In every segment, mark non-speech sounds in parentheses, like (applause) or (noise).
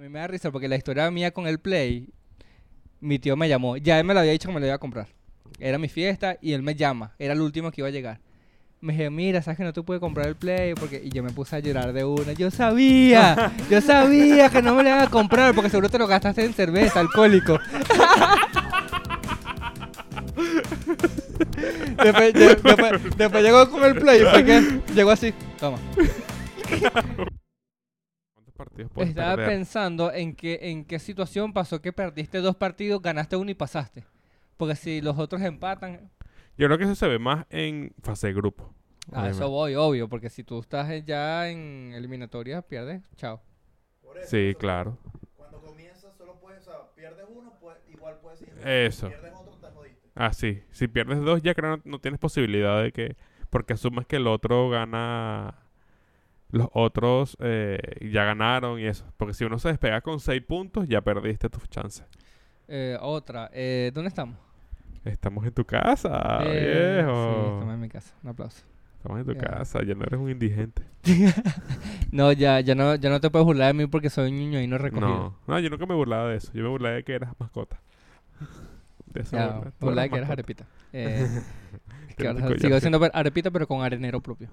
mí me da risa porque la historia mía con el Play, mi tío me llamó. Ya él me lo había dicho que me lo iba a comprar. Era mi fiesta y él me llama. Era el último que iba a llegar. Me dije, mira, sabes que no te pude comprar el Play porque... Y yo me puse a llorar de una. Yo sabía, yo sabía que no me lo iban a comprar porque seguro te lo gastaste en cerveza, alcohólico. (laughs) después, de- después- después llegó con el Play y fue que llegó así. Toma. ¿Cuántos partidos puedes Estaba perder? pensando en qué, en qué situación pasó que perdiste dos partidos, ganaste uno y pasaste. Porque si los otros empatan, Yo creo que eso se ve más en fase de grupo. a eso voy, obvio. Porque si tú estás ya en eliminatoria, pierdes, chao. Por eso, Sí, eso, claro. Cuando comienzas solo puedes, o sea, pierdes uno, pues, igual puedes seguir. Eso. Pierdes otro, te jodiste. Ah, sí. Si pierdes dos, ya creo que no, no tienes posibilidad de que... Porque asumes que el otro gana... Los otros eh, ya ganaron y eso. Porque si uno se despega con seis puntos, ya perdiste tus chances. Eh, otra, eh, ¿dónde estamos? Estamos en tu casa, Eh, viejo. Sí, estamos en mi casa. Un aplauso. Estamos en tu casa. Ya no eres un indigente. (laughs) No, ya, ya no, ya no te puedes burlar de mí porque soy un niño y no recogido. No. No, yo nunca me burlaba de eso. Yo me burlaba de que eras mascota. (laughs) De eso me burlaba. Tú burlar de eras que mascota. arepita. (laughs) Eh, que ahora sigo per- arepita pero con arenero propio.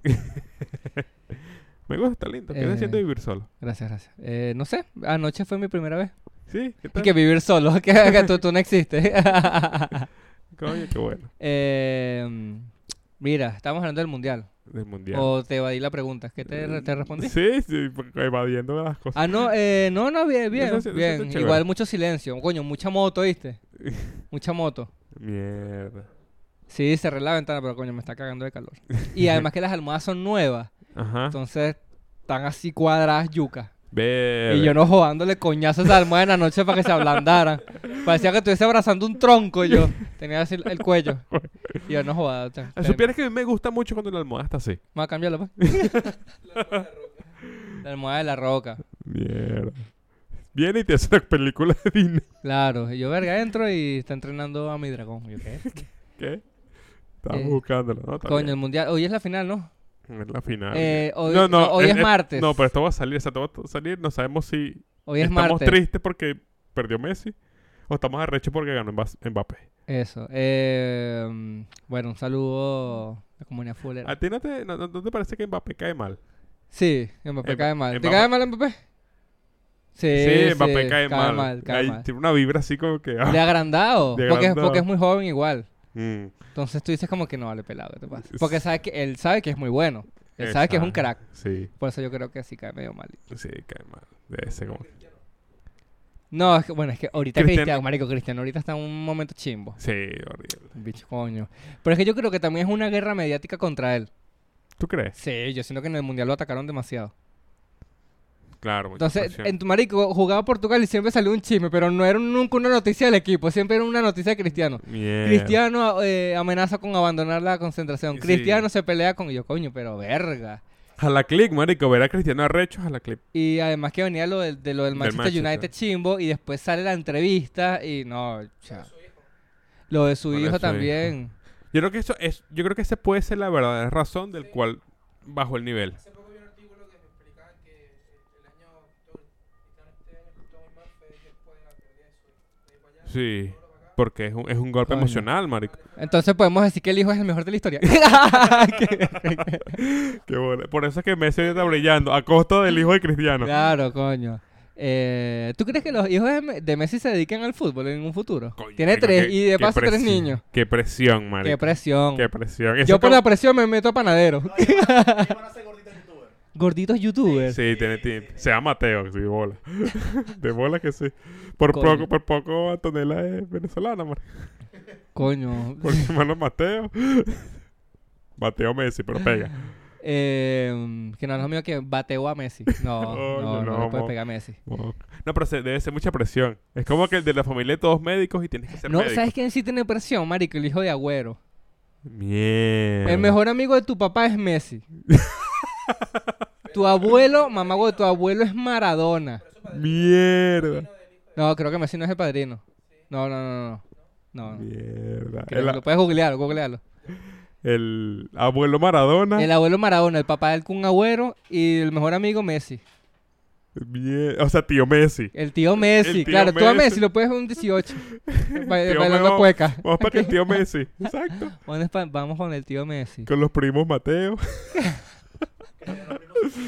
Me gusta, está lindo. ¿Qué siente Eh, vivir solo? Gracias, gracias. Eh, no sé, anoche fue mi primera vez. Sí, ¿qué Y tal? que vivir solo, (laughs) que, que tú, tú no existes. (laughs) Coño, qué bueno. Eh, mira, estamos hablando del mundial. Del mundial. O te evadí la pregunta. ¿Qué te, te respondí? Sí, sí, evadiendo las cosas. Ah, no, eh, no, no, bien, bien. Eso bien. Igual mucho silencio. Coño, mucha moto, ¿viste? (laughs) Mucha moto. Mierda. Sí, cerré la ventana, pero coño, me está cagando de calor. Y además que las almohadas son nuevas. Ajá. Entonces, están así cuadradas yucas. Y yo no jodándole coñazos a almohada en la noche para que se ablandaran. (laughs) Parecía que estuviese abrazando un tronco yo. Tenía así el cuello. Y yo no te- te- Supieras que a mí me gusta mucho cuando la almohada está así. Vamos a cambiarlo, pues. (laughs) La almohada de la roca. Mierda. Viene y te hace una película de Disney. Claro. Y yo, verga, entro y está entrenando a mi dragón. Yo, ¿qué? (laughs) ¿Qué? Estamos Eh, buscándolo, ¿no? Está Coño, el mundial. Hoy es la final, ¿no? Es la final. Eh, hoy, no, no, no, hoy es, martes. No, pero esto va a salir. O sea, esto va a salir. No sabemos si hoy es estamos martes. tristes porque perdió Messi o estamos arrechos porque ganó Mbappé. Eso. Eh, bueno, un saludo a la comunidad fulera. ¿A ti no te, no, no- te parece que Mbappé cae mal? Sí, Mbappé Mba- cae mal. ¿Te cae mal Mbappé? Sí, Sí, Mbappé cae, mal. cae mal. Tiene una vibra así como que... ah. De agrandado. De porque, agrandado. porque es muy joven igual. Mm, Entonces tú dices como que no vale pelado, ¿qué te pasa? Porque sabe que, él sabe que es muy bueno. Él sabe que es un crack. Sí, Por eso yo creo que sí cae medio mal. sí, cae mal. Debe ser como... No, es que, bueno, es que ahorita Cristiano- marico, Cristiano ahorita está en un momento chimbo. Sí, horrible. Bicho coño. Pero es que yo creo que también es una guerra mediática contra él. ¿Tú crees? Sí, yo siento que en el Mundial lo atacaron demasiado. Claro, Entonces, en tu marico jugaba Portugal y siempre salió un chisme, pero no era nunca una noticia del equipo, siempre era una noticia de Cristiano. Cristiano eh, amenaza con abandonar la concentración. Sí. Cristiano se pelea con y yo, coño, pero verga. A la click, marico. Ver a Cristiano Arrecho, a la click. Y además que venía lo del, de lo del Del Manchester. United chimbo y después sale la entrevista y no, cha. Lo de su Lo de hijo también. Yo creo que eso es... Yo creo que esa puede ser la verdadera razón del cual bajó el nivel. Sí. Porque es un, es un golpe Coño. emocional, marico. Entonces podemos decir que el hijo es el mejor de la historia. (laughs) (laughs) Qué. Por eso es que Messi está brillando. A costa del hijo de Cristiano. Claro, coño. Eh, ¿Tú crees que los hijos de, Me- de Messi se dediquen al fútbol en un futuro? Coño, Tiene tres qué- y de paso tres niños. Qué presión, marico. Qué presión. Qué presión. Eso Yo por como- la presión me meto a panadero. No, (laughs) gorditos youtubers. Sí, tiene tiempo. Se llama Mateo, sí, bola. (laughs) De bola que sí. Por Coño. poco, por poco Antonella es venezolana, marico. Coño. (laughs) Por mi hermano Mateo. (laughs) Mateo Messi, pero pega. Eh, que no es lo mío que bateo a Messi. No, Coño, no, no, no, le puede mo- pegar a Messi. No, pero se- debe ser mucha presión. Es como que el de la familia de todos médicos y tienes que ser No, médico. ¿sabes quién sí tiene presión, marico? El hijo de Agüero. Mierda. El mejor amigo de tu papá es Messi. Tu abuelo, mamá, güey, tu abuelo es Maradona. Mierda. No, creo que Messi no es el padrino. No, no, no, no. No, no. Mierda. El, Lo puedes googlear, googlearlo. el abuelo Maradona. El abuelo Maradona, el papá del Kun Agüero y el mejor amigo Messi. Bien. O sea, tío Messi. El tío Messi, El tío claro. Tú a Messi. Messi lo puedes ver un 18. ba- (laughs) Tío bailando cueca. Vamos para que el tío Messi. (laughs) Exacto. Vamos con el tío Messi. Con los primos Mateo. (laughs)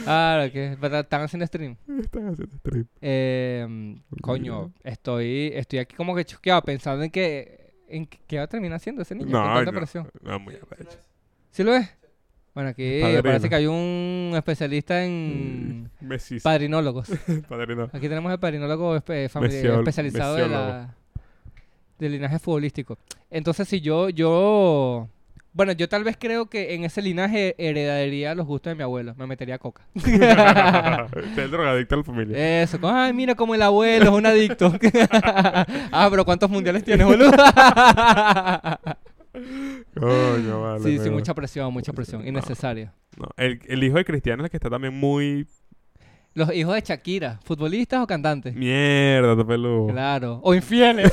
Claro, que están haciendo stream. Están haciendo stream. Eh, coño, estoy, estoy aquí como que choqueado pensando en que, en qué va a terminar haciendo ese niño con No, tanta no, presión. no, muy arrecho. ¿Sí lo es? Bueno, aquí Padrino. parece que hay un especialista en Messi. padrinólogos. (laughs) Padrino. Aquí tenemos el padrinólogo espe- famili- Mesiol- especializado de la, del linaje futbolístico. Entonces, si yo, yo, bueno, yo tal vez creo que en ese linaje heredaría los gustos de mi abuelo. Me metería coca. (laughs) (laughs) Es el drogadicto de la familia. Eso, como, ay, mira como el abuelo es un adicto. (laughs) ah, pero ¿cuántos mundiales tienes, boludo? Coño, vale. sí, sí, pero- mucha presión, mucha presión, innecesaria. No, el, el hijo de Cristiano es el que está también muy. Los hijos de Shakira, ¿futbolistas o cantantes? Mierda, te peludo. Claro. O infieles.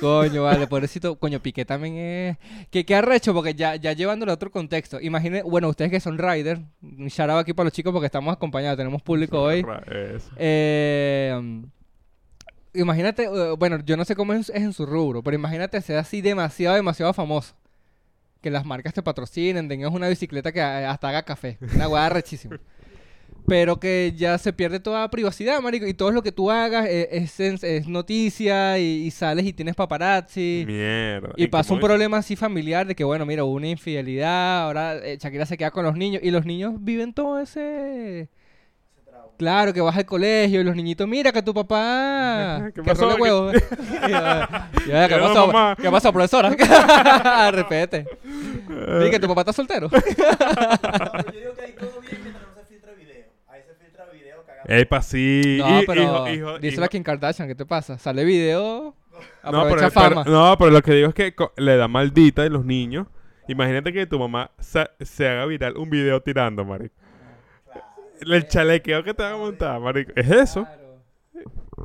Coño, vale, pobrecito. Coño, Piqué también es. Que qué arrecho, porque ya, ya llevándolo a otro contexto. Imagine, bueno, ustedes que son riders, un shout out aquí para los chicos porque estamos acompañados, tenemos público hoy. Eh, imagínate, eh, bueno, yo no sé cómo es, en su rubro, pero imagínate ser así demasiado, demasiado famoso. Que las marcas te patrocinen, tengas una bicicleta que hasta haga café. Una hueá rechísima. (laughs) Pero que ya se pierde toda privacidad, marico. Y todo lo que tú hagas eh, es, es- es noticia y, y sales y tienes paparazzi. Mierda. Y pasa un problema así familiar de que, bueno, mira, hubo una infidelidad, ahora eh, Shakira se queda con los niños y los niños viven todo ese... Claro, que vas al colegio y los niñitos, mira que tu papá... (laughs) ¿Qué que pasó? role ¿Qué- huevo. (laughs) (laughs) ¿Qué ¿Qué pasó? ¿Qué pasó, profesora? Repete. Di que tu papá está soltero. Yo digo que ahí todo bien mientras no se filtra video. Ahí se filtra video cagado. Epa, sí. No, Y- pero hijo- hijo- díselo hijo- a Kim Kardashian, ¿qué te pasa? Sale video, No aprovecha pero, fama. pero- no, pero lo que digo es que le da maldita a los niños. Imagínate que tu mamá se haga viral un video tirando, marico. El chalequeo que te va a montar, marico. Es eso.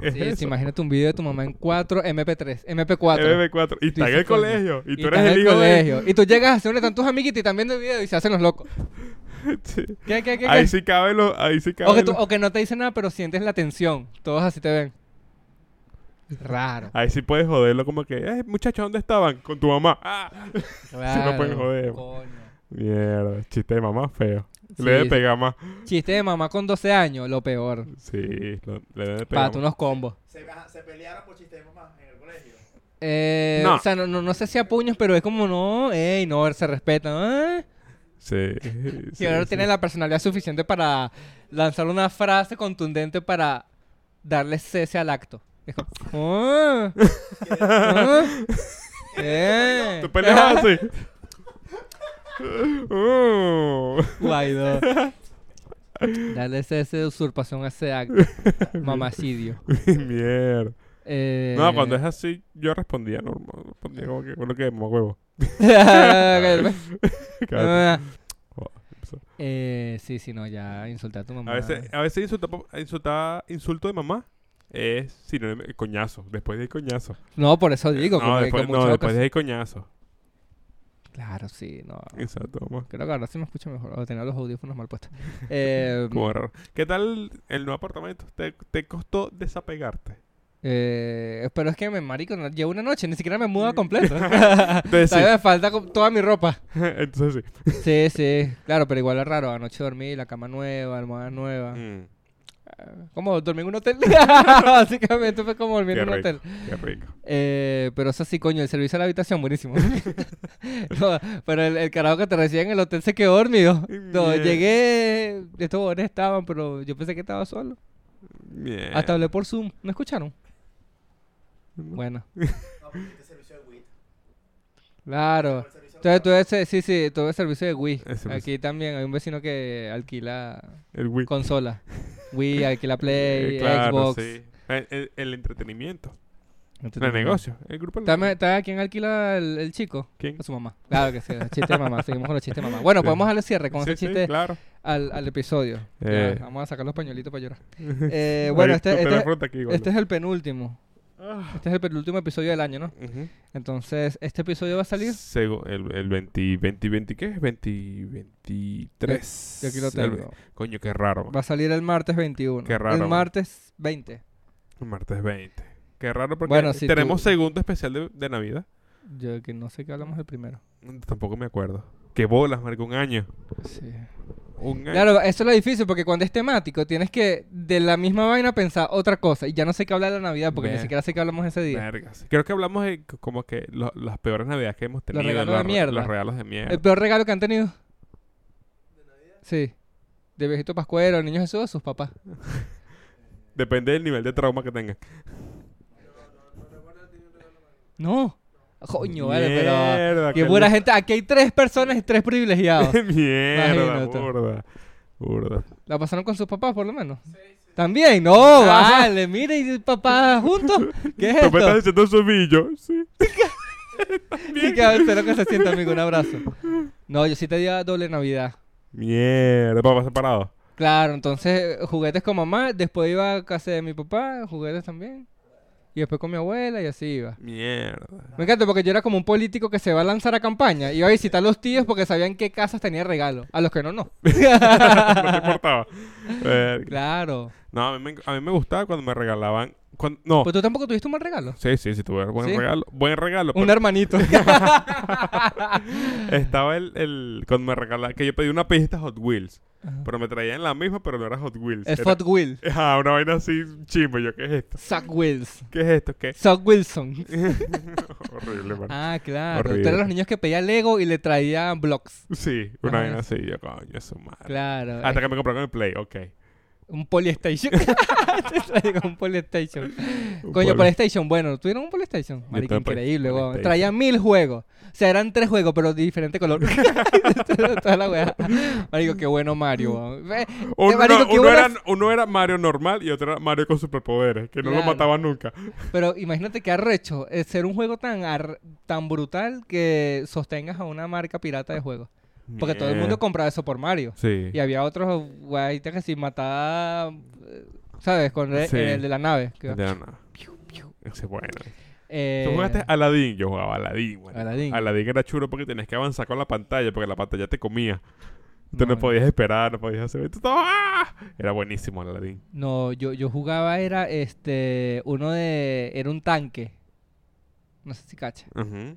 Es Sí, eso. sí, imagínate un video de tu mamá en 4 MP3, MP4. MB4. Y está en el colegio. Y tú estás eres en el hijo de... colegio. Y tú llegas a hacer donde están tus amiguitos y también de video y se hacen los locos. Sí. ¿Qué, qué, qué? Ahí qué? sí cabe lo... Ahí sí cabe O, que tú- lo- o que no te dicen nada, pero sientes la tensión. Todos así te ven. Raro. Ahí sí puedes joderlo como que... Eh, muchachos, ¿dónde estaban? Con tu mamá. Ah. (laughs) Claro. pueden joder. Coño. Mierda. Chiste de mamá feo. Sí, le debe pegar más. Chiste de mamá con 12 años, lo peor. Sí. lo- le debe pegar más. unos combos. Se, se pelearon por chiste de mamá en el colegio. Eh, No. O sea, no, no, no sé si a puños, pero es como no, ey, no, se respetan. ¿eh? (laughs) Sí. Y ahora sí. tiene la personalidad suficiente para lanzar una frase contundente para darle cese al acto. Es como, (laughs) "Ah, ah, (laughs) eh". ¿Tú peleas así? Uh. Guaidó. Darle cese de usurpación a ese acto. Mamacidio. Mierda. Eh, No, cuando es así, yo respondía normal. Respondía como que, bueno, que mamá huevo. (laughs) Ah, empezó. eh, sí, sí, no, ya insulté a tu mamá. A veces, a veces insulta, insulta, insulto de mamá es sinónimo de coñazo. Después de coñazo. No, por eso digo. no, después, no, después de coñazo. Claro, sí, no. Exacto. Creo que ahora sí me escucho mejor. O tenía los audífonos mal puestos. (laughs) Eh, Como raro. ¿Qué tal el nuevo apartamento? ¿Te, te costó desapegarte? Eh, pero es que me marico, no- llevo una noche, ni siquiera me mudo completo. (laughs) (laughs) Entonces sí. Me falta toda mi ropa. (laughs) Entonces sí. Sí, sí. Claro, pero igual es raro. Anoche dormí, la cama nueva, almohada nueva. Mm, Como dormí en un hotel. Básicamente fue como dormir qué en un rico. hotel. Qué rico. Eh, pero eso sí, coño, el servicio a la habitación, buenísimo. No, pero el, el carajo que te recibía en el hotel se quedó dormido. No, llegué, estos jóvenes estaban, pero yo pensé que estaba solo. Bien. Hasta hablé por Zoom. ¿No escucharon? Bueno, (laughs) No, porque este servicio de WIT. claro. Entonces tuve ese, sí, sí, tuve servicio de Wii. Servicio. Aquí también hay un vecino que alquila El Wii. consola. Wii, (laughs) alquila Play, Eh, claro, Xbox. sí. El, el- el entretenimiento. El negocio. El grupo ¿Está, quién alquila el, el chico? ¿Quién? A su mamá. Claro que sí, el chiste de mamá. Seguimos con los chistes de mamá. Bueno, Sí. podemos darle cierre con Sí, ese chiste claro. al, al episodio. Eh. Ya, vamos a sacar los pañuelitos para llorar. (laughs) Eh, bueno, este, tú este, aquí, este es el penúltimo. Este es el penúltimo episodio del año, ¿no? Entonces, este episodio va a salir. El, el 20, 20, 20, ¿qué es? 20, 23. Yo aquí lo El- tengo. coño, qué raro. Va a salir el martes 21. Qué raro, El martes 20. Martes 20. Qué raro porque Bueno, si tenemos tú- segundo especial de, de Navidad. Yo que no sé qué hablamos del primero. Tampoco me acuerdo. Qué bolas, marco, un año. Sí. Un. Claro, eso es lo difícil porque cuando es temático tienes que de la misma vaina pensar otra cosa y ya no sé qué hablar de la Navidad porque ni siquiera sé qué hablamos ese día. Vergas. Creo que hablamos de como que lo- las peores navidades que hemos tenido. regalos de los, mierda. Los regalos de mierda. ¿El peor regalo que han tenido? Sí. De viejito pascuero, niño Jesús o sus papás. (laughs) Depende del nivel de trauma que tengan. No. Coño, vale, pero. Mierda, Qué buena gente. Aquí hay tres personas y tres privilegiados. (laughs) Mierda, burda. Burda. ¿La pasaron con sus papás, por lo menos? También, no, vale, mire, y papá juntos. (laughs) ¿Qué es ¿Tú me estás esto? diciendo subillo? Sí. (laughs) Sí, que espero que se sienta, amigo, un abrazo. No, yo sí te di a doble Navidad. Mierda, papá separado. Claro, entonces juguetes con mamá, después iba a casa de mi papá, juguetes también. Y después con mi abuela y así iba. Mierda. Me encanta porque yo era como un político que se va a lanzar a campaña. Iba a visitar a los tíos porque sabían qué casas tenía regalo. A los que no, no. (laughs) no te importaba. (laughs) Verga. claro. No, a mí, me, a mí me gustaba cuando me regalaban. Cuando- no. Pues tú tampoco tuviste un mal regalo. Sí, sí, sí, tuve buen ¿Sí? regalo. Buen regalo. Un pero hermanito. (laughs) estaba el, el. Cuando me regalaban. Que yo pedí una pista Hot Wheels. Ajá. Pero me traían la misma, pero no era Hot Wheels. Es era, Hot Wheel. (laughs) Ah, una vaina así chimbo. Yo, ¿qué es esto? Suck Wheels. ¿Qué es esto? ¿Qué? Suck Wilson. (laughs) Horrible, man. Ah, claro. Tú Horrible. eras los niños que pedían Lego y le traían blocks. Sí, una Ajá. vaina así. Yo, coño, eso madre. Claro. Hasta eh, que me compraron el Play, ok. (laughs) Un Polystation. Un Polystation. Coño, Poly- Polystation, bueno, ¿tuvieron un Polystation? Poly- increíble, weón. Polystation. Traía mil juegos. O sea, eran tres juegos, pero de diferente color. (laughs) (laughs) Toda la weá. Marico, qué bueno Mario, weón. Ve- Uno, marico, era, uno era Mario normal y otro era Mario con superpoderes, que no lo Claro. mataba nunca. Pero imagínate qué arrecho es ser un juego tan, ar- tan brutal que sostengas a una marca pirata de juegos. Porque todo el mundo compraba eso por Mario. Sí. Y había otros guaitas que si mataba, ¿sabes? Con el, Sí. el de la nave. que- De la nada. Ese es bueno. eh, ¿Tú jugaste Aladdin? Yo jugaba Aladdin, marico. Aladdin. Aladdin era chulo porque tenías que avanzar con la pantalla, porque la pantalla te comía. Tú no, No, podías esperar, no podías hacer... ¡ah! Era buenísimo Aladdin. No, yo, yo jugaba, era este, uno de, era un tanque. No sé si cacha. Ajá.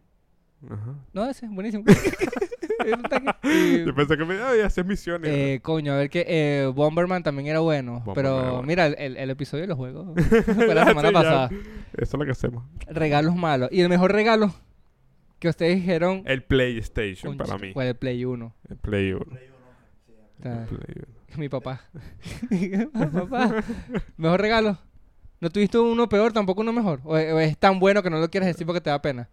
No, ese, buenísimo. Tanque. (laughs) Y, Yo (laughs) pensé que me ay, hacías misiones. eh, coño, a ver que eh, Bomberman también era bueno. Bomberman pero era bueno. mira, el, episodio de los juegos (laughs) fue la semana Sí, ya. pasada. Eso es lo que hacemos. Regalos malos. Y el mejor regalo que ustedes dijeron, El PlayStation para mí. fue el Play 1. El Play 1. Play uno, sí, O sea, El Play 1. (laughs) Mi papá. papá. Mejor regalo. ¿No tuviste uno peor, tampoco uno mejor? ¿O, o es tan bueno que no lo quieres decir porque te da pena?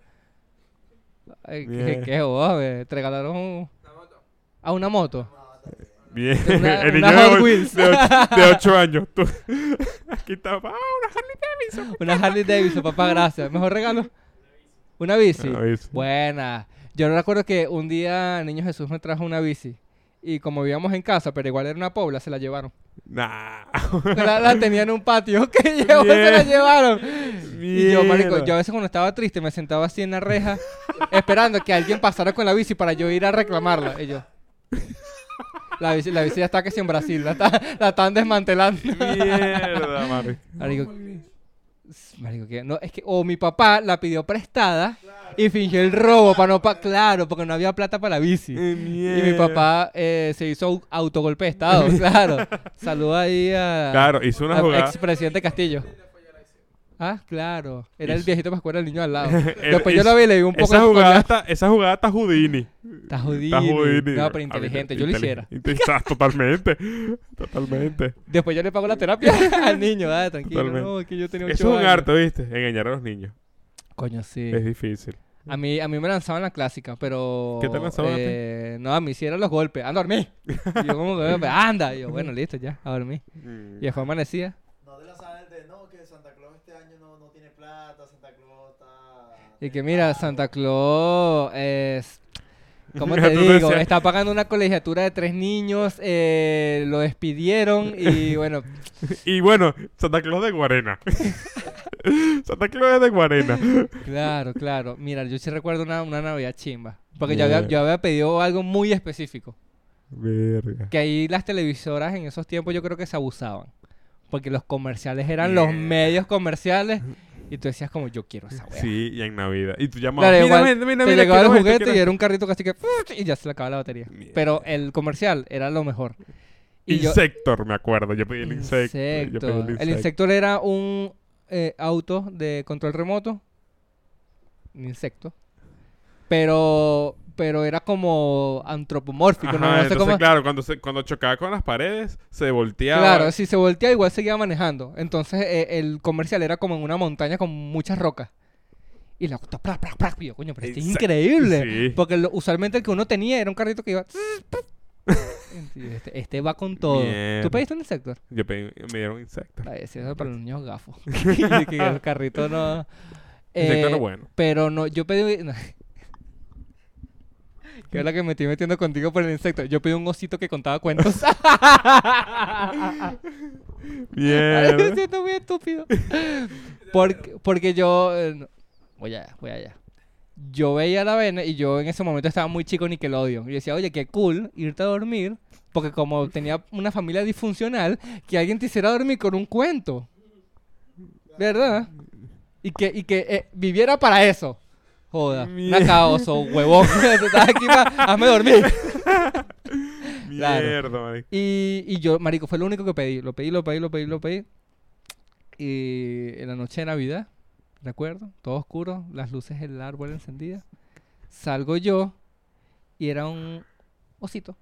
Ay, qué, Bien. qué. Te regalaron un- a una moto. Bien. Una- el una niño Hot de, Wheels. de, ocho, de (laughs) ocho años. Tú. (laughs) Aquí está. ¡Ah, una Harley Davidson! Una Harley Davidson, papá, gracias. ¿Mejor regalo? Una bici. Una bici. Buena. Yo recuerdo que un día Niño Jesús me trajo una bici. Y como vivíamos en casa, pero igual era una pobla, se la llevaron. Nah. (laughs) La, la tenía en un patio que llevó, (laughs) se la llevaron. Y yo, marico, yo a veces cuando estaba triste me sentaba así en la reja (laughs) esperando que alguien pasara con la bici para yo ir a reclamarla. Y yo... La bici, la bici ya está que si en Brasil, la, está- la están desmantelando. Mierda, Mari. Marico, marico, que no, es que o mi papá la pidió prestada y fingió el robo para no pa claro, porque no había plata para la bici. Y mi papá eh, se hizo au- autogolpe de estado, (laughs) claro. Saluda ahí a Claro, hizo una al jugada. expresidente Castillo. Ah, claro. Era el viejito Pascual el niño al lado. (laughs) Después yo lo vi y le di un poco Esa de jugada, está, esa jugada está Houdini. Está jodido. Está Houdini. No, pero inteligente. Yo lo hiciera. (laughs) Totalmente. Totalmente. Después yo le pago la terapia (laughs) al niño. Ah, tranquilo. Totalmente. No, es que yo tenía Eso es un arte, ¿viste? Engañar a los niños. Coño, sí. Es difícil. A mí, a mí me lanzaban la clásica, pero... ¿Qué te lanzaban a ti? eh, No, a mí eran los golpes. Anda a dormir. Y yo como que, anda. Y yo, bueno, listo, ya, a dormir. Y después amanecía. No te la sabes de no, que Santa Claus este año no, no tiene plata, Santa Claus está. Y que mira, Santa Claus es... ¿Cómo te digo? Está pagando una colegiatura de tres niños, eh, lo despidieron y (laughs) bueno, Y bueno, Santa Claus de Guarena. (laughs) Santa Claus es de Guarena. Claro, claro. Mira, yo sí recuerdo una, una Navidad chimba. Porque yo había, yo había pedido algo muy específico. Verga. Que ahí las televisoras en esos tiempos yo creo que se abusaban. Porque los comerciales eran los medios comerciales. Y tú decías como, yo quiero esa weá. Sí, y en Navidad. Y tú llamabas. Claro, mira, igual mira, mira, te mira, llegaba el juguete quiero y era un carrito casi que... Y ya se le acababa la batería. Mierda. Pero el comercial era lo mejor. Y yo- Insector, me acuerdo. Yo pedí el insecto. Yo Insecto. pedí el El insecto. Insector era un eh, auto de control remoto. Un insecto. Pero, pero era como antropomórfico, ¿no? Ajá, No sé entonces, cómo. claro, cuando, se, cuando chocaba con las paredes, se volteaba. Claro, si se volteaba igual seguía manejando. Entonces eh, el comercial era como en una montaña con muchas rocas. Y la auto, ¡prac, prac, prac! Y yo, coño, pero es increíble. sí. Porque lo- usualmente el que uno tenía era un carrito que iba. (laughs) Este, este va con todo. Mierda. ¿Tú pediste un insector? Yo pedí, me dieron insecto. Ay, ese es para los niños gafos. (laughs) (laughs) que, el carrito no. Insecto Eh, era bueno. Pero no, yo pedí. no. Que es la que me estoy metiendo contigo por el insecto. Yo pedí un osito que contaba cuentos. me Mierda. siento muy estúpido. Porque, porque yo. eh, no- voy allá, voy allá. Yo veía la vena y yo en ese momento estaba muy chico Nickelodeon. Y decía, oye, qué cool irte a dormir. Porque como tenía una familia disfuncional, que alguien te hiciera dormir con un cuento. ¿Verdad? Y que, y que eh, viviera para eso. Joda. Mierda. Una caoso, huevón. (laughs) Estás aquí para hazme dormir. (laughs) Claro. Mierda, marico. Y, y yo, marico, fue lo único que pedí. Lo pedí, lo pedí, lo pedí, lo pedí. Y en la noche de Navidad, recuerdo, todo oscuro, las luces del árbol encendidas. Salgo yo y era un osito.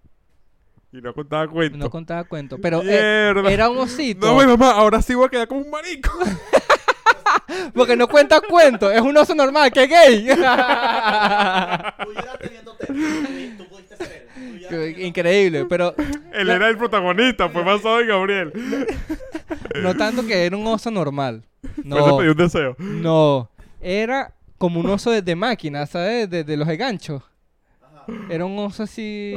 Y no contaba cuento. No contaba cuento, pero eh, era un osito. No, mi mamá, ahora sí voy a quedar como un marico. (laughs) Porque no cuenta cuento, es un oso normal, que gay. (laughs) Tú pudiste ser él. Increíble, pero Él era el protagonista, fue basado en Gabriel. no tanto que era un oso normal. No, pedí un deseo. no. Era como un oso de, de máquina, ¿sabes? De, de los ganchos. Ajá. Era un oso así.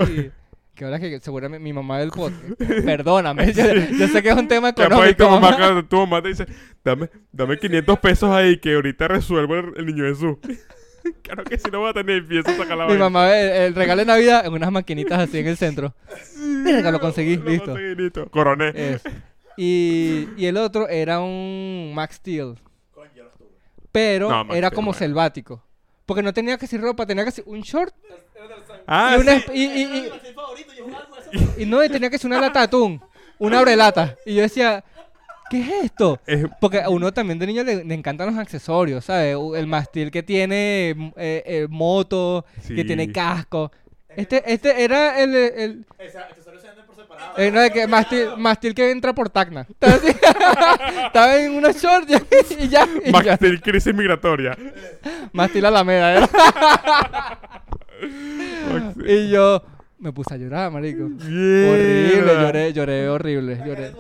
Que ahora que seguramente mi mamá del podcast. (laughs) Perdóname, yo, yo sé que es un tema Capaz ahí tu económico. mamá, tu mamá te dice, dame, dame 500 pesos ahí que ahorita resuelvo el, el niño Jesús. (laughs) claro que si no va a tener, empieza a sacar la Mi mamá, el, el regalo de Navidad en unas maquinitas así en el centro. Mira, lo conseguí, Lo listo. conseguí, listo. Coroné. Eso. Y, y el otro era un Max Steel. Pero No, Max era Steel, como bueno. selvático. Porque no tenía que ser ropa, tenía que ser un short Ah, y, una, sí. y, y- y- y no, y tenía que ser una lata de atún. Una abrelata. Y yo decía, ¿qué es esto? Es- Porque a uno también de niño le, le encantan los accesorios, ¿sabes? El mastil que tiene m- eh, eh, moto, que tiene casco. Este, este era el, eh, no, de que mastil, mastil que entra por Tacna. (laughs) Estaba, en unos shorts (laughs) y, y ya. y Max ya. Crisis migratoria. Mastil Alameda, Steel. Y yo me puse a llorar, marico. Horrible, lloré, lloré horrible. Lloré.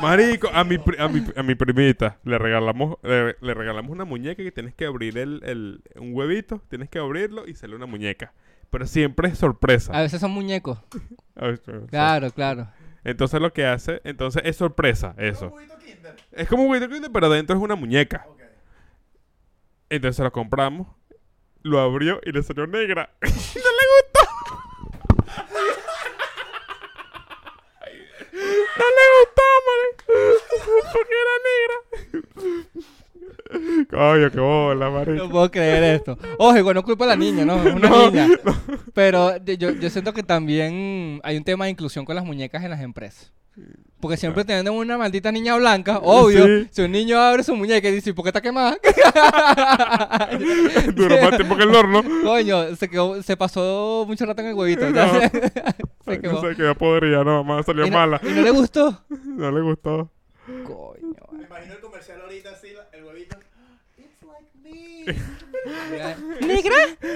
Marico, a mi, a mi, a mi primita le regalamos, le, le regalamos una muñeca que tienes que abrir el, el- un huevito, tienes que abrirlo y sale una muñeca. Pero siempre es sorpresa. A veces son muñecos. (laughs) Claro, claro. Entonces lo que hace, entonces es sorpresa eso. Kinder. Es como un huevito Kinder, pero adentro es una muñeca. Entonces lo compramos, lo abrió y le salió negra. (laughs) no le gustó. (laughs) no le gustó, marico. Porque era. Coño, qué bola, No marico. puedo creer esto. Ojo, igual no es culpa de la niña, ¿no? Es una (laughs) No, niña. Pero yo, yo siento que también hay un tema de inclusión con las muñecas en las empresas. Porque siempre teniendo una maldita niña blanca, obvio, Sí. si un niño abre su muñeca y dice, ¿por qué está quemada? (laughs) Duró más tiempo que el horno. Coño, se, quedó, se pasó mucho rato en el huevito. No. (laughs) se, se quemó. No sé, quedó podrida, no, mamá, salió ¿Y no, mala. y no le gustó? No le gustó. Coño. Me imagino el comercial ahorita así, la- el huevito. It's like me. ¿Negra? ¿Es negra? (laughs)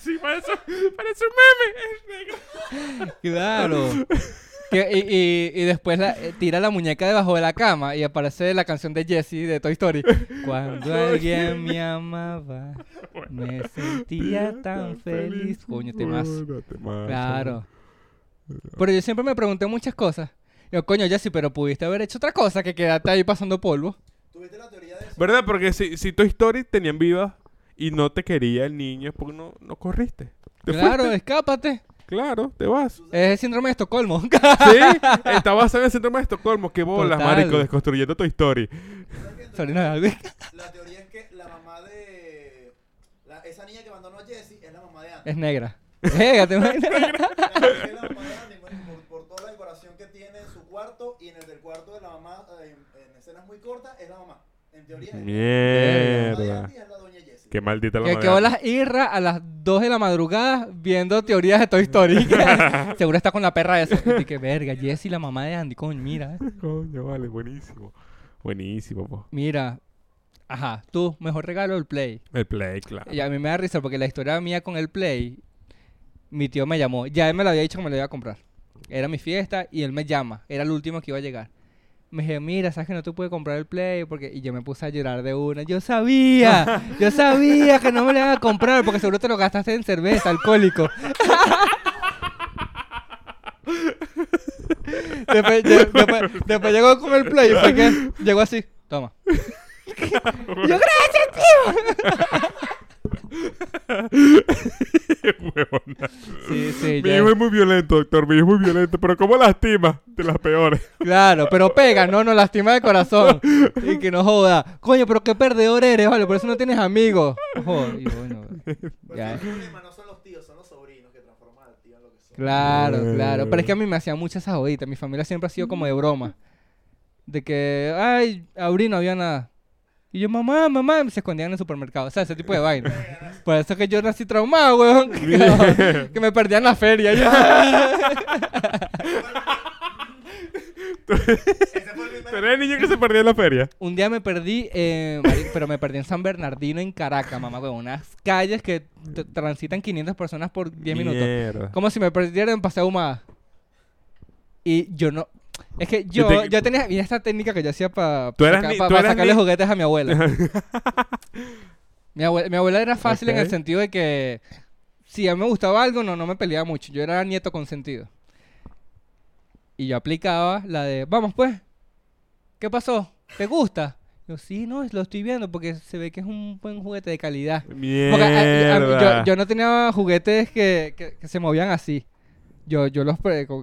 Sí, parece, parece un meme. Es negro. Claro. Que- y, y- y después la- eh, tira la muñeca debajo de la cama y aparece la canción de Jessie de Toy Story. Cuando alguien me amaba, me sentía tan feliz. Coño, te más. Claro. Pero yo siempre me pregunté muchas cosas. Yo, coño, Jessy, pero pudiste haber hecho otra cosa que quedarte ahí pasando polvo. ¿Tuviste la teoría de eso? ¿Verdad? Porque si, si Toy Story tenían viva y no te quería el niño, ¿por qué no, no corriste? ¿Te Claro, fuiste? escápate. Claro, te vas. Es el síndrome de Estocolmo. Sí, está basado en el síndrome de Estocolmo. Qué bolas, Total. marico, desconstruyendo de Alvin. La teoría es que la mamá de... la- esa niña que abandonó a Jessie es la mamá de Andy. Es negra. (laughs) Venga, te imaginas. La es mamá de Andy bueno, por, por toda la decoración que tiene en su cuarto y en el del cuarto de la mamá, eh, en, en escenas muy cortas, es la mamá. En teoría Mierda. Qué maldita la Que quedó las irra a las 2 de la madrugada viendo teorías de Toy Story. (laughs) (laughs) Seguro está con la perra esa. Y que verga, Jessie, la mamá de Andy, coño, mira. Coño, vale, buenísimo. Buenísimo, po. Mira. Ajá, tú, mejor regalo el Play. El play, claro. Y a mí me da risa porque la historia mía con el Play, mi tío me llamó. Ya él me lo había dicho que me lo iba a comprar. Era mi fiesta y él me llama. Era el último que iba a llegar. Me dije, mira, sabes que no te pude comprar el Play porque... Y yo me puse a llorar de una. Yo sabía, (laughs) yo sabía que no me lo iban a comprar porque seguro te lo gastaste en cerveza, alcohólico. (laughs) después, después- después llegó con el Play y fue que llegó así. Toma. (laughs) yo, gracias, Huevona. Sí, sí, Mi ya. hijo es muy violento, es muy violento. Pero ¿cómo lastima? De las peores. Claro, pero pega, no, no lastima de corazón. (laughs) Y que no joda. Coño, pero qué perdedor eres, vale, por eso no tienes amigos. Joder, y bueno, Pero ya. el problema no son los tíos, son los sobrinos que transforman al tío en lo que son. Claro, claro. Pero es que a mí me hacían muchas esas joditas. Mi familia siempre ha sido como de broma. De que, ay, abrí, no había nada. Y yo, mamá, mamá, se escondían en el supermercado. O sea, ese tipo de vaina. Por eso que yo nací traumado, weón. Que, (laughs) que me perdían la feria. (laughs) Yo, el primer... Pero el niño que se perdió en la feria. Un día me perdí, eh, pero me perdí en San Bernardino, en Caracas, mamá, weón. Unas calles que t- transitan 500 personas por 10 minutos. Mierda. Como si me perdiera en Paseo Ahumada. Y yo no... Es que yo, te- yo tenía esta técnica que yo hacía para eras ni- tú eras sacarle ni- juguetes a mi abuela. (laughs) mi, abuela mi abuela era fácil en el sentido de que si a mí me gustaba algo, no, no me peleaba mucho. Yo era nieto consentido. Y yo aplicaba la de, vamos pues, ¿qué pasó? ¿Te gusta? Yo, sí, no, lo estoy viendo porque se ve que es un buen juguete de calidad. Porque a- a- Mierda. yo, yo no tenía juguetes que, que- que se movían así. Yo, yo los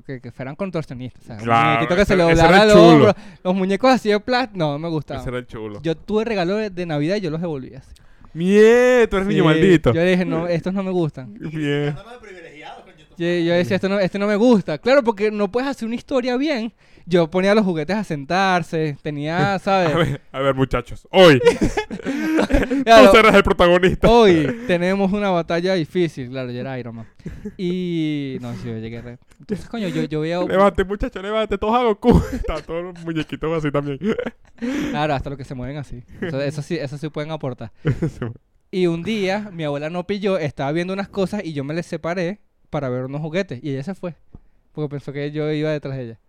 que, que fueran contorsionistas. O sea, un Claro, muñequito que se ese- le ese doblara el el chulo. hombro. Los muñecos así de plástico. No, no me Ese gustaban. era el chulo. Yo tuve regalo de, de Navidad y yo los devolví así. Mierda, tú eres niño maldito. Yo dije, no, estos no me gustan. Bien. Andando de privilegiado, coño. Yo, yo decía, esto no, este no me gusta. Claro, porque no puedes hacer una historia bien. Yo ponía los juguetes a sentarse. Tenía, (laughs) A ¿sabes? ver, a ver, muchachos. Hoy, (laughs) Claro, tú serás el protagonista. Hoy tenemos una batalla difícil, claro, yo era Iron Man. Y no, sí, yo llegué re... Entonces, coño, yo, yo veía... Levante, muchachos, levante. Todos a Goku. Están todos los muñequitos así también. Claro, hasta los que se mueven así. Eso, eso sí, eso sí pueden aportar. (laughs) Y un día, mi abuela no pilló, estaba viendo unas cosas y yo me les separé para ver unos juguetes. Y ella se fue. Porque pensó que yo iba detrás de ella.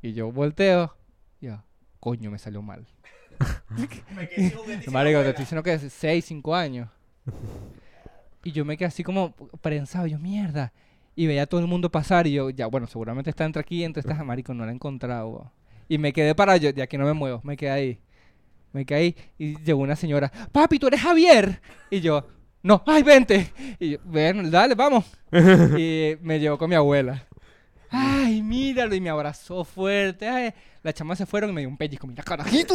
Y yo volteo. Y yo, coño, me salió mal. (laughs) Me quedé sin Marico, te estoy diciendo que es 6, 5 años. (laughs) Y yo me quedé así como prensado, yo, mierda. Y veía a todo el mundo pasar y yo, ya, bueno, seguramente está entre aquí, entre estas, marico, no la he encontrado. Y me quedé para yo, de aquí no me muevo, me quedé ahí. Me quedé ahí y llegó una señora, papi, tú eres Javier. Y yo, no, ay, vente. Y yo, ven, dale, vamos. y me llevó con mi abuela. Ay, míralo, y me abrazó fuerte. Ay, las chamas se fueron y me dio un pellizco. Mira, carajito.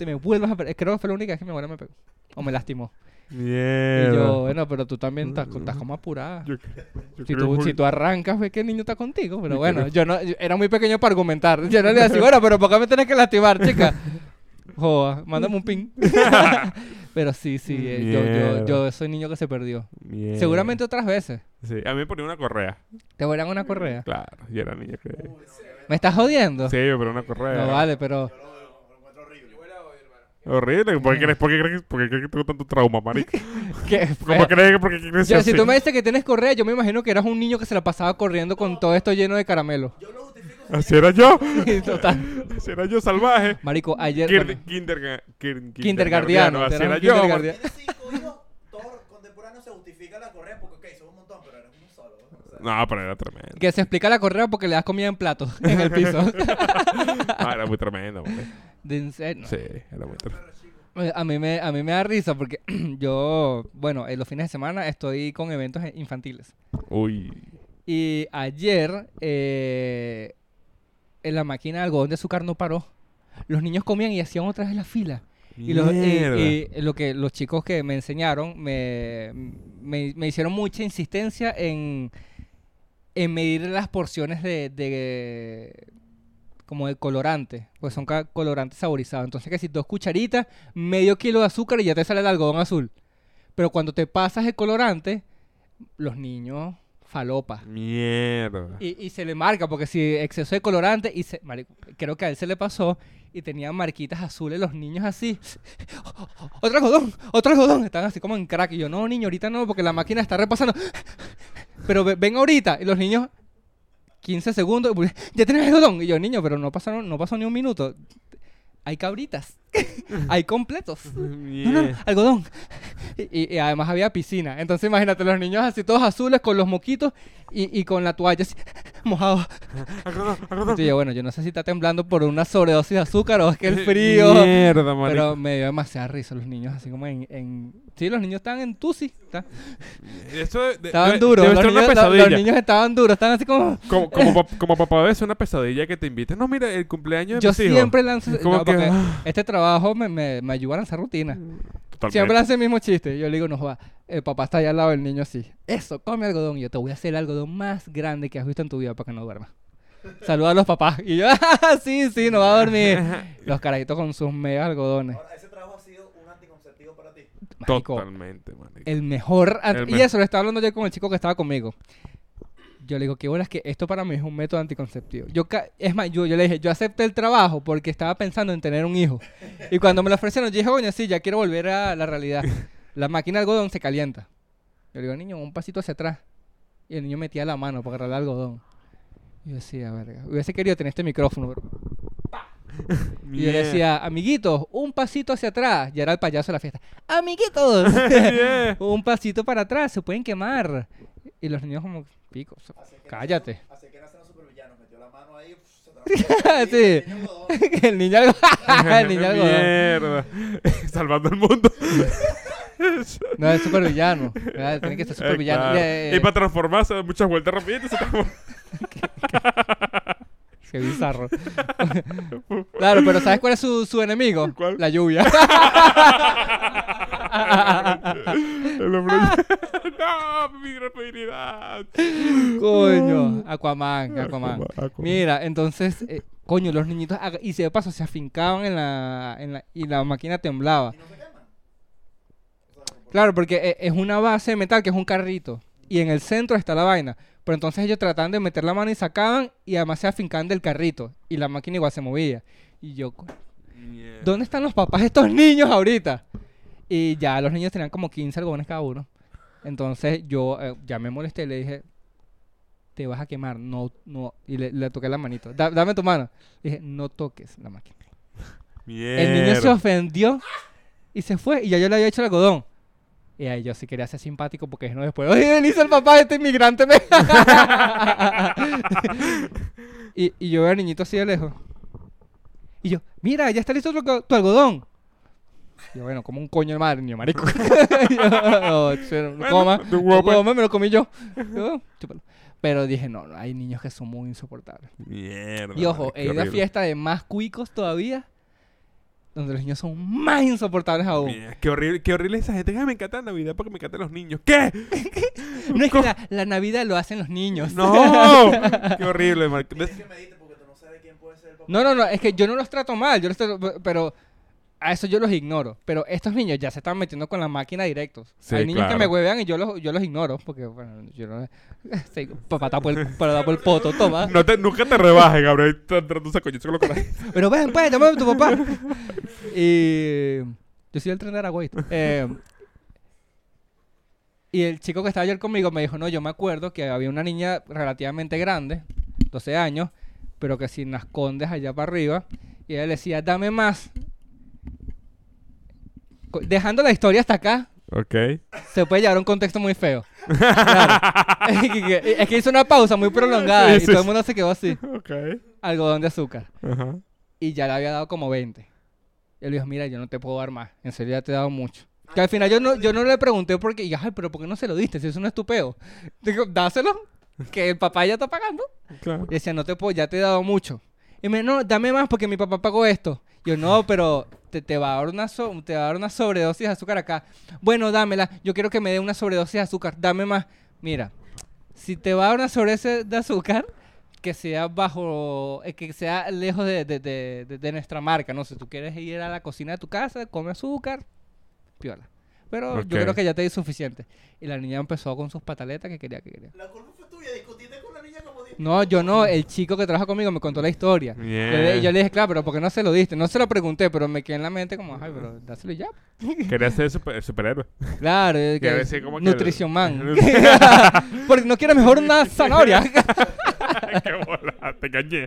Y me vuelvas a Creo que fue la única vez que mi abuela me pegó. O me lastimó. Y yo, bueno, pero tú también estás, estás como apurada. Yo- yo Si tú, muy- si tú arrancas, ve que el niño está contigo. Pero Yo bueno, creo- yo no, yo era muy pequeño para argumentar. Yo no le decía, bueno, pero ¿por qué me tienes que lastimar, chica? Joda, mándame un ping. (laughs) (laughs) pero sí, sí, eh, yo, yo, yo soy niño que se perdió. Mierda. Seguramente otras veces. Sí, a mí me ponía una correa. Te volarán una correa. Claro, yo era niño que... ¿Me estás jodiendo? Sí, pero una correa. No vale, pero... Yo lo, lo encuentro horrible. Yo. ¿Por qué crees, por qué crees, por qué crees que tengo tanto trauma, marico? (laughs) ¿qué? ¿Cómo crees que por qué crees Yo, así? si tú me dices que tienes correa, yo me imagino que eras un niño que se la pasaba corriendo con todo esto lleno de caramelo. Yo lo justifico Así era yo. (laughs) Total. Así era yo salvaje. Marico, ayer... Kinder, bueno, kinderga- kin- kindergardiano. Así era yo. kindergardiano. Tienes cinco hijos, todos contemporáneos se justifica la correa porque, ok, son un montón, pero eres uno solo. ¿no? Pero era tremendo. Que se explica la correa porque le das comida en plato (laughs) en el piso. Ah, era muy tremendo. De en serio. Sí, era muy tremendo. Eh, A mí, me, a mí me da risa porque (clears throat) yo, bueno, en los fines de semana estoy con eventos infantiles. Uy. Y ayer, eh, en la máquina de algodón de azúcar no paró. Los niños comían y hacían otra vez la fila. Y, los, y- Mierda. y lo que los chicos que me enseñaron me, me, me hicieron mucha insistencia en, en medir las porciones de, de- como de colorante, pues son colorantes saborizados. Entonces que si dos cucharitas, medio kilo de azúcar y ya te sale el algodón azul. Pero cuando te pasas el colorante, los niños falopa. Mierda. Y, y se le marca, porque si exceso de colorante, y se, marico, creo que a él se le pasó, y tenían marquitas azules los niños así. (laughs) Otro algodón, otro algodón. Estaban así como en crack. Y yo, no, niño, ahorita no, porque la máquina está repasando. (laughs) Pero ve- ven ahorita. Y los niños, 15 segundos, ya tienes algodón. Y yo, niño, pero no pasaron, no pasó ni un minuto. Hay cabritas. (laughs) (laughs) Hay completos. (laughs) No, no, algodón. Y, además había piscina. Entonces imagínate los niños así todos azules con los moquitos y, y con la toalla así (laughs) algodón. Entonces yo, bueno, yo no sé si está temblando por una sobredosis de azúcar o es que el frío. Mierda, marico. Pero me dio demasiada risa los niños así como en... en... Sí, los niños estaban en tusi. está- Eso de- de- Estaban duros. Los niños, los- pesadilla. los niños estaban duros. Estaban así como... Como, como, como papá ser una pesadilla que te inviten. No, mira, el cumpleaños de Yo mis hijos. siempre lanzo... Es como no, que, ah. este trabajo me, me, me ayuda a lanzar rutina. Totalmente. Siempre hace el mismo chiste. Yo le digo, no joda, el papá está allá al lado del niño así. Eso, come algodón. Y yo te voy a hacer el algodón más grande que has visto en tu vida para que no duermas. Saluda a los papás. Y yo, (laughs) "Ah, sí, sí, no va a dormir. (laughs) Los carajitos con sus megas algodones. Ahora, ese trabajo ha sido un anticonceptivo para ti. Marico, Totalmente, marico. el mejor... El y me- eso lo estaba hablando yo con el chico que estaba conmigo. Yo le digo, qué bolas que esto para mí es un método anticonceptivo. Yo, es más, yo, yo le dije, yo acepté el trabajo porque estaba pensando en tener un hijo. Y cuando me lo ofrecieron, yo dije, coño, sí, ya quiero volver a la realidad. La máquina de algodón se calienta. Yo le digo, niño, un pasito hacia atrás. Y el niño metía la mano para agarrar el algodón. Y yo decía, verga, hubiese querido tener este micrófono, pero... (laughs) Y yo decía, amiguitos, un pasito hacia atrás. Ya era el payaso de la fiesta. Amiguitos, (laughs) (laughs) un pasito para atrás, se pueden quemar. Y los niños como, pico, so- Así que cállate. Así que nacen los supervillanos. Metió la mano ahí. se (laughs) Sí. el niño algodón. (laughs) el niño algo, (laughs) el niño algodón. Mierda. Salvando el mundo. No, es super villano. Tiene que ser super Eh, villano. claro. Eh, Y para transformarse, da muchas vueltas se transforma. Qué bizarro. claro, pero ¿sabes cuál es su, su enemigo? ¿Cuál? La lluvia. El hombre. (laughs) no, mi rapididad. Coño, Aquaman, Aquaman. Aquaman. Mira, entonces, eh, coño, los niñitos, y se de paso se afincaban en la, en la, y la máquina temblaba. Y no se queman. O sea, Claro, porque eh, es una base de metal que es un carrito. Y en el centro está la vaina. Pero entonces ellos trataban de meter la mano y sacaban y además se afincaban del carrito. Y la máquina igual se movía. Y yo. ¿dónde están los papás de estos niños ahorita? Y ya los niños tenían como 15 algodones cada uno. Entonces yo eh, ya me molesté y le dije, te vas a quemar, no, no. Y le, le toqué la manito. "Da- dame tu mano. Le dije, no toques la máquina. El niño se ofendió y se fue. Y ya yo le había hecho el algodón. Y ahí yo sí quería ser simpático porque no después, oye, Denise, el papá de este inmigrante. me-". (laughs) y, y yo veo al niñito así de lejos. Y yo, mira, ya está listo tu algodón. Y yo, bueno, como un coño de madre, niño marico. (laughs) (laughs) Y yo, "No, Bueno, coma, coma, me lo comí yo. Yo. Pero dije, no, no, hay niños que son muy insoportables. Mierda. Y ojo, he ido a fiesta de más cuicos todavía, donde los niños son más insoportables aún. Mierda, Qué horrible, qué horrible esa gente. Ay, me encanta la Navidad porque me encantan los niños. ¿Qué? (laughs) No es que la, la Navidad lo hacen los niños. No. qué horrible, marico. Tienes que medirte porque tú no sabes quién puede ser el papá. No, no, no, es que yo no los trato mal, yo los trato, pero a eso yo los ignoro. Pero estos niños ya se están metiendo con la máquina directos. Sí, Hay niños que me huevean y yo los, yo los ignoro, porque bueno, yo no... (laughs) Sí, papá tapo el, para el poto, toma. No te, nunca te rebajes, Gabriel. Coño con coraje. (laughs) Pero ven, pues, llámame a tu papá. (laughs) y yo soy el tren de Aragüey. Eh, y el chico que estaba ayer conmigo me dijo, no, yo me acuerdo que había una niña relativamente grande, 12 años, pero que sin las condes allá para arriba, y ella le decía, dame más. Dejando la historia hasta acá, Ok. se puede llevar a un contexto muy feo. (laughs) Claro. es, que, es que hizo una pausa muy prolongada Sí, y sí, todo el sí. mundo se quedó así. Ok. Algodón de azúcar. Ajá. Y ya le había dado como 20. Y él dijo, mira, yo no te puedo dar más. En serio, ya te he dado mucho. Que al final yo no, yo no le pregunté porque, y, ay, pero ¿por qué no se lo diste? Si eso no es tu peo. Digo, dáselo, que el papá ya está pagando. Claro. Y decía, no te puedo, ya te he dado mucho. Y me no, dame más porque mi papá pagó esto. Yo, no, pero te, te va a dar una so- te va a dar una sobredosis de azúcar acá. Bueno, dámela. Yo quiero que me dé una sobredosis de azúcar. Dame más. Mira, si te va a dar una sobredosis de azúcar, que sea bajo, eh, que sea lejos de, de- de- de- de nuestra marca. No sé, tú quieres ir a la cocina de tu casa, come azúcar, piola. Pero yo creo que ya te di suficiente. Y la niña empezó con sus pataletas que quería, que quería. La culpa fue tuya, discutiste No, yo no, el chico que trabaja conmigo me contó la historia. Yo le, yo le dije, claro, pero ¿por qué no se lo diste? No se lo pregunté, pero me quedé en la mente como, ay, pero dáselo ya. (laughs) Quería ser super- superhéroe. Claro, Quiero que- decir como Nutrition Man. (laughs) (laughs) Porque no quiere mejor una zanahoria. Qué bola, te ahí,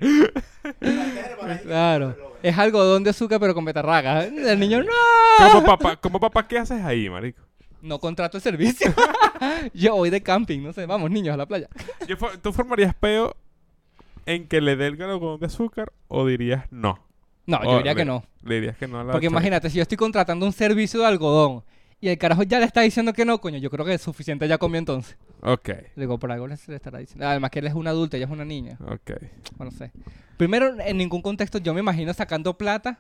claro. Es algodón de azúcar, pero con betarraga. El niño, no. Como papá, como papá, ¿qué haces ahí, marico? No contrato el servicio. (laughs) yo voy de camping, no sé, vamos niños a la playa. Yo ¿Tú formarías peo en que le dé el algodón de azúcar o dirías no? No, yo O diría le- que no. Le dirías que no a la Porque imagínate, si yo estoy contratando un servicio de algodón y el carajo ya le está diciendo que no, coño, yo creo que es suficiente ya comió entonces. Ok, Le digo, por algo le- se le estará diciendo. Además que él es una adulta, ella es una niña. ok. Bueno, no sé. Primero, en ningún contexto yo me imagino sacando plata.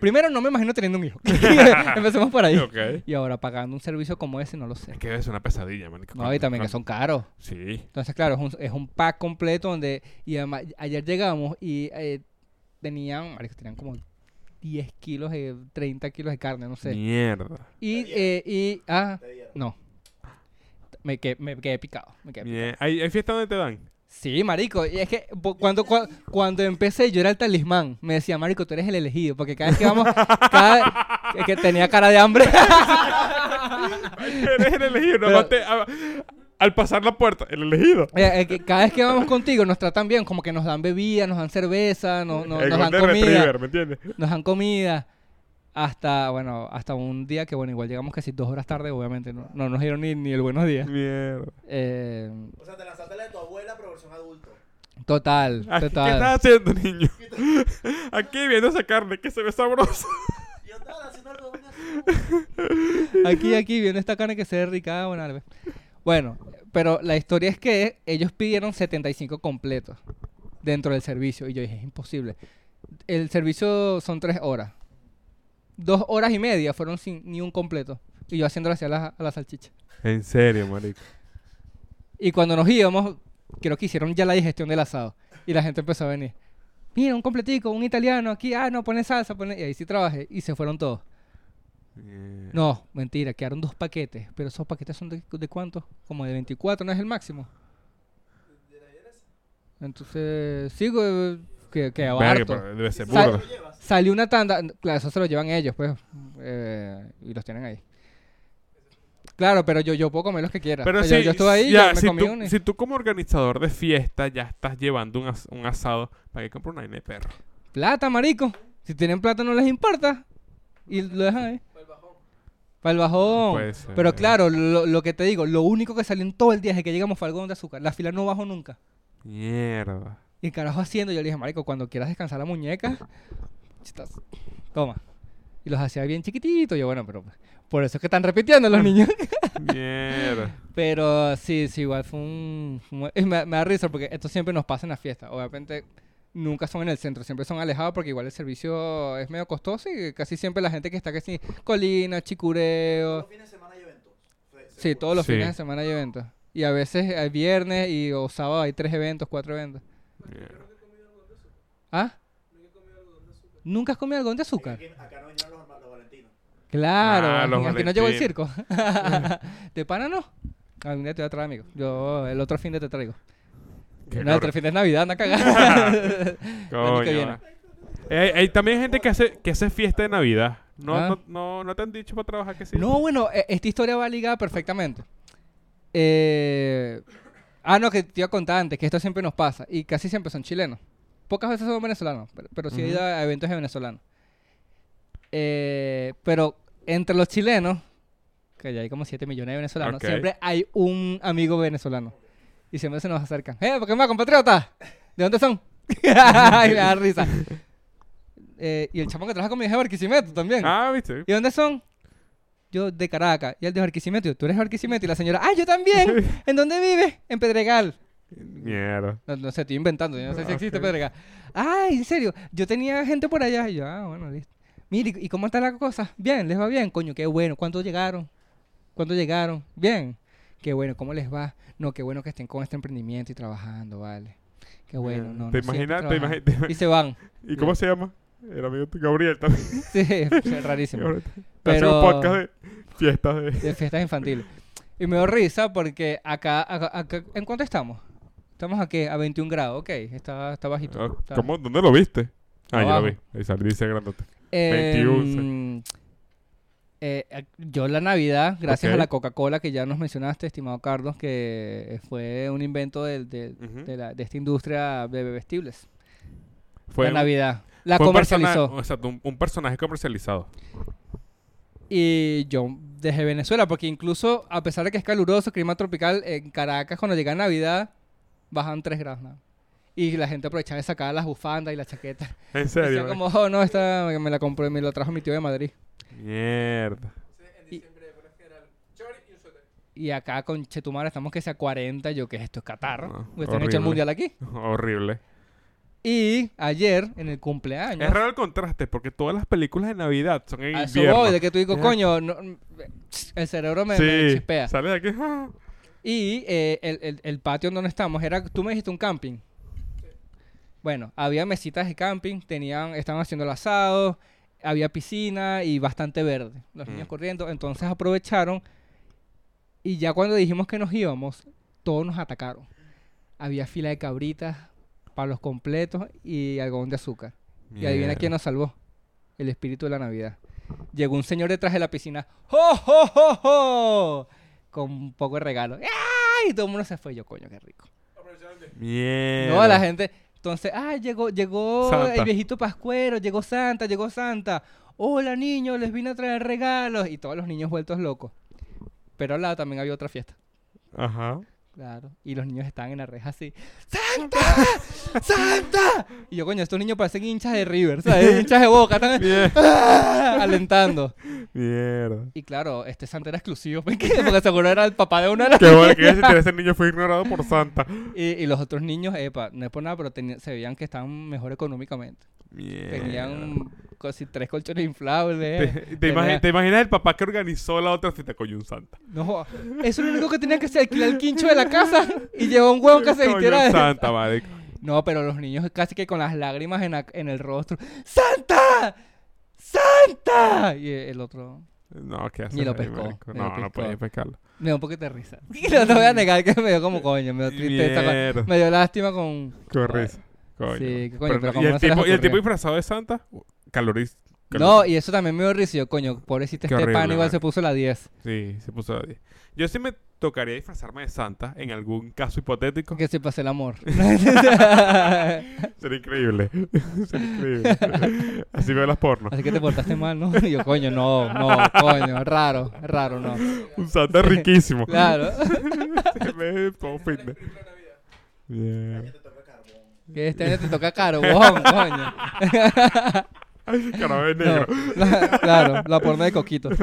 Primero, no me imagino teniendo un hijo. (laughs) (laughs) Empecemos por ahí. Y ahora, pagando un servicio como ese, no lo sé. Es que es una pesadilla, marico. No, y también que son caros. Sí. Entonces, claro, es un, es un pack completo donde... Y además, ayer llegamos y eh, tenían... marico, tenían como 10 kilos, de 30 kilos de carne, no sé. Mierda. Y, eh, y... Ah, no. Me quedé, me quedé picado. Me quedé picado. Bien. ¿Hay, ¿Hay fiesta donde te dan? Sí, marico. Y es que cuando, cua- cuando empecé yo era el talismán. Me decía, marico, tú eres el elegido. Porque cada vez que vamos... cada, es que tenía cara de hambre. Eres el elegido. Pero- nomás te- a- al pasar la puerta, el elegido. Eh, eh, que cada vez que vamos contigo nos tratan bien. Como que nos dan bebida, nos dan cerveza, no- no- nos dan comida. Retriever, ¿me entiendes? Nos dan comida. Hasta, bueno, hasta un día que, bueno, igual llegamos casi dos horas tarde, obviamente. No, no nos dieron ni, ni el buenos días. Mierda. Eh, O sea, te lanzaste la de tu abuela, pero versión adulto. total, Aquí, ¿Qué total. estás haciendo, niño? (laughs) Aquí viendo esa carne que se ve sabrosa. Yo estaba haciendo algo de (laughs) Aquí, aquí, viene esta carne que se ve rica. ah, Bueno, pues. bueno, pero la historia es que ellos pidieron 75 completos dentro del servicio. Y yo dije, es imposible. El servicio son tres horas. Dos horas y media fueron sin ni un completo. Y yo haciéndole hacia la, a la salchicha. En serio, marico. Y cuando nos íbamos, creo que hicieron ya la digestión del asado. Y la gente empezó a venir. Mira, un completico, un italiano aquí. Ah, no, pone salsa, pone... Y ahí sí trabajé. Y se fueron todos. Mierda. No, mentira, quedaron dos paquetes. Pero esos paquetes son de, de cuánto? Como de 24, ¿no es el máximo? Entonces, sigo que, que Verga, harto. pero debe ser Sa- burro. lo llevas. Salió una tanda, claro, eso se lo llevan ellos, pues, eh, y los tienen ahí. Claro, pero yo, yo puedo comer los que quiera. Pero O si, yo, yo estuve ahí, ya, yo me si, comí tú, uno y- si tú como organizador de fiesta ya estás llevando un, as- un asado, ¿para qué comprar una vaina de perro? Plata, marico. Si tienen plata no les importa. Y lo dejan ahí. Para el bajón. Para el bajón. Puede ser. Pero claro, lo, lo que te digo, lo único que salió en todo el día desde que llegamos fue algodón de azúcar. La fila no bajó nunca. Mierda. Y el carajo haciendo, yo le dije, marico, cuando quieras descansar la muñeca, chitas, toma. Y los hacía bien chiquititos. Yo, bueno, pero por eso es que están repitiendo los niños. (laughs) Mierda. pero sí, sí, igual fue un... me, me da risa porque esto siempre nos pasa en la fiesta. Obviamente nunca son en el centro, siempre son alejados porque igual el servicio es medio costoso y casi siempre la gente que está sí, Colina, Todos Chicureo, los fines de semana hay eventos. Sí, todos los Sí. fines de semana hay eventos. Y a veces hay viernes y o sábado hay tres eventos, cuatro eventos. ¿Ah? ¿Nunca has comido algodón de azúcar? Aquí- acá no vinieron los, los valentinos. Claro, Ah, los aquí no llegó el circo. (laughs) ¿De pana no? Algún día te voy a traer, amigo. Yo el otro fin de te traigo. Qué No, el otro fin de es Navidad, anda cagada. (laughs) Coño. Eh, Hay, hay también gente que hace, que hace fiesta de Navidad. No, Ah. no, no, no te han dicho para trabajar que sí. No, bueno, e- esta historia va ligada perfectamente. Eh, ah, no, que te iba a contar antes, que esto siempre nos pasa. Y casi siempre son chilenos. Pocas veces son venezolanos, pero, pero sí he ido a eventos de venezolanos. Eh, pero entre los chilenos, que ya hay como 7 millones de venezolanos, Ok. siempre hay un amigo venezolano. Y siempre se nos acercan. ¡Eh, ¿por qué más, compatriota? ¿De dónde son? (laughs) y me da risa. (laughs) Eh, y el chamo que trabaja conmigo es de Barquisimeto también. Ah, ¿viste? ¿Y dónde son? Yo de Caracas. Y él de Barquisimeto. Tú eres Barquisimeto. Y la señora, ¡ah, yo también! (laughs) ¿En dónde vives? En Pedregal. Mierda. No, no sé, estoy inventando. Yo no sé si Ah, existe. Pedregal. ¡Ay, en serio! Yo tenía gente por allá. Y yo, ah, bueno, listo. Mire, ¿y cómo está la cosa? Bien, ¿les va bien? Coño, qué bueno. ¿Cuántos llegaron? ¿Cuántos llegaron? Bien. Qué bueno, ¿cómo les va? No, qué bueno que estén con este emprendimiento y trabajando, vale. Qué bueno, no, ¿Te no, imaginas? ¿Te trabajando. imagi- te (laughs) ima- Y se van. ¿Y cómo se llama? El amigo de Gabriel también. (laughs) Sí, es rarísimo. Pero- un podcast de fiestas de... de fiestas infantiles. Y me dio risa porque acá, acá, acá- ¿en cuánto estamos? Estamos aquí a 21 grados, ok, está, está bajito. Ah, está- ¿Cómo? ¿Dónde lo viste? Ah, ya lo vi. Ahí sale, dice grandote. Em, 21, eh, ac- yo la Navidad, gracias a la Coca-Cola que ya nos mencionaste, estimado Carlos, que fue un invento de, la- de esta industria de bebestibles. Fue la un- Navidad. La fue un persona- comercializó. exacto, un, un personaje comercializado. Y yo desde Venezuela, porque incluso a pesar de que es caluroso, clima tropical, en Caracas cuando llega Navidad bajan 3 grados. nada. Y la gente aprovechaba de sacar las bufandas y las chaquetas. (laughs) En Decía serio. como, oh no, esta me la compré, me la trajo mi tío de Madrid. Mierda. En Y- diciembre, por lo general, chori y un suéter. Y acá con Chetumar estamos que sea 40, yo que esto es Qatar. No, Porque están hecho el horrible. mundial aquí. (laughs) Horrible. Y ayer, en el cumpleaños, Es raro el contraste porque todas las películas de Navidad son en a eso invierno. voy, de que tú Ya. coño, no, el cerebro me, chispea. sale de aquí. Y eh, el, el- el patio donde estamos era, tú me dijiste un camping. Bueno, había mesitas de camping, tenían, estaban haciendo el asado, había piscina y bastante verde. Los niños Mm. corriendo, entonces aprovecharon y ya cuando dijimos que nos íbamos, todos nos atacaron. Había fila de cabritas, palos completos y algodón de azúcar. Y adivina Mierda. quién nos salvó. El espíritu de la Navidad. Llegó un señor detrás de la piscina. ¡Jo, jo, jo, jo! Con un poco de regalo. ¡Ay! Y todo el mundo se fue. Yo, coño, qué rico. Mierda. No, la gente. Entonces, ¡ay! Llegó, llegó Santa. el viejito Pascuero. Llegó Santa, llegó Santa. Hola, niños, les vine a traer regalos. Y todos los niños vueltos locos. Pero al lado también había otra fiesta. Ajá. Claro. Y los niños estaban en la reja así. ¡Santa! ¡Santa! Y yo, coño, estos niños parecen hinchas de River, ¿sabes? hinchas de boca. Están. ¡ah! alentando. Mierda. Y claro, este Santa era exclusivo. Porque seguro era el papá de uno de los Qué bueno que ese, ese niño fue ignorado por Santa. y, y los otros niños, epa, no es por nada, pero tenía- se veían que estaban mejor económicamente. Mierda. Tenían casi tres colchones inflables. ¿Te, te, tenía- imagi- te imaginas el papá que organizó la otra fiesta? Coño, un Santa. No, eso es lo único que tenía que hacer, alquilar el quincho de la casa y llevó un huevo que se vistiera de... Santa, marico. No, pero los niños casi que con las lágrimas en, la- en el rostro. ¡Santa! ¡Santa! Y el otro... No, ¿qué haces Ni lo pescó, ni lo No, no pescó. podías pescarlo. Me da un poquito de risa. (laughs) No te voy a negar que me dio como coño, me dio tristeza. con-. Me dio lástima con... Qué risa. Coño. Sí, coño, pero no- como ¿y, el no tipo, ¿Y el tipo disfrazado de Santa? Caloriz. No, y eso también me dio coño, pobrecito Qué este pan igual se puso la 10. Sí, se puso a 10. Yo sí me tocaría disfrazarme de Santa en algún caso hipotético. Que se pase el amor. (laughs) (laughs) Sería increíble. (laughs) Sería increíble. Así veo las pornos. Así que te portaste mal, ¿no? Y yo, coño, no, no, coño, raro, es raro, no. Un Santa riquísimo. Claro. Se ve todo La fitness. Navidad. Bien. Ya te toca carbón. Que este año te toca carbón, coño. Negro. la- claro, la porno de coquito. (laughs)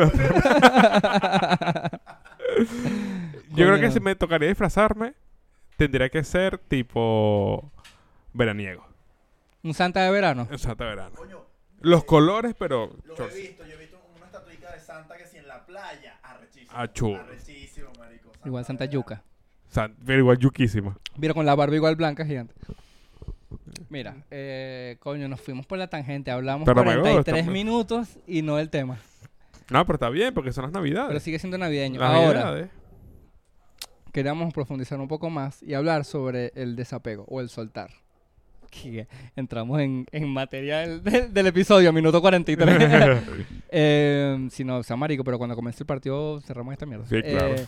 Yo creo que si me tocaría disfrazarme, tendría que ser tipo veraniego. Un Santa de verano. Un Santa verano. Coño, Los colores, pero... chorci. he visto. Yo he visto una estatuita de Santa que si en la playa. Arrechísimo. Ah, chulo. Arrechísimo, marico. Igual Santa de Yuca. San- pero igual yuquísima. Mira, con la barba igual blanca gigante. Mira, eh, coño, nos fuimos por la tangente. Hablamos Pero me 43 gusta, me- minutos y no del tema. No, pero está bien, porque son las Pero navidades. sigue siendo navideño. Las Ahora, navidades. queríamos profundizar un poco más y hablar sobre el desapego o el soltar. (laughs) Que entramos en, en materia del, del- del episodio, minuto 43. (laughs) eh, si no, sea marico, pero cuando comience el partido cerramos esta mierda. Sí, claro. Eh,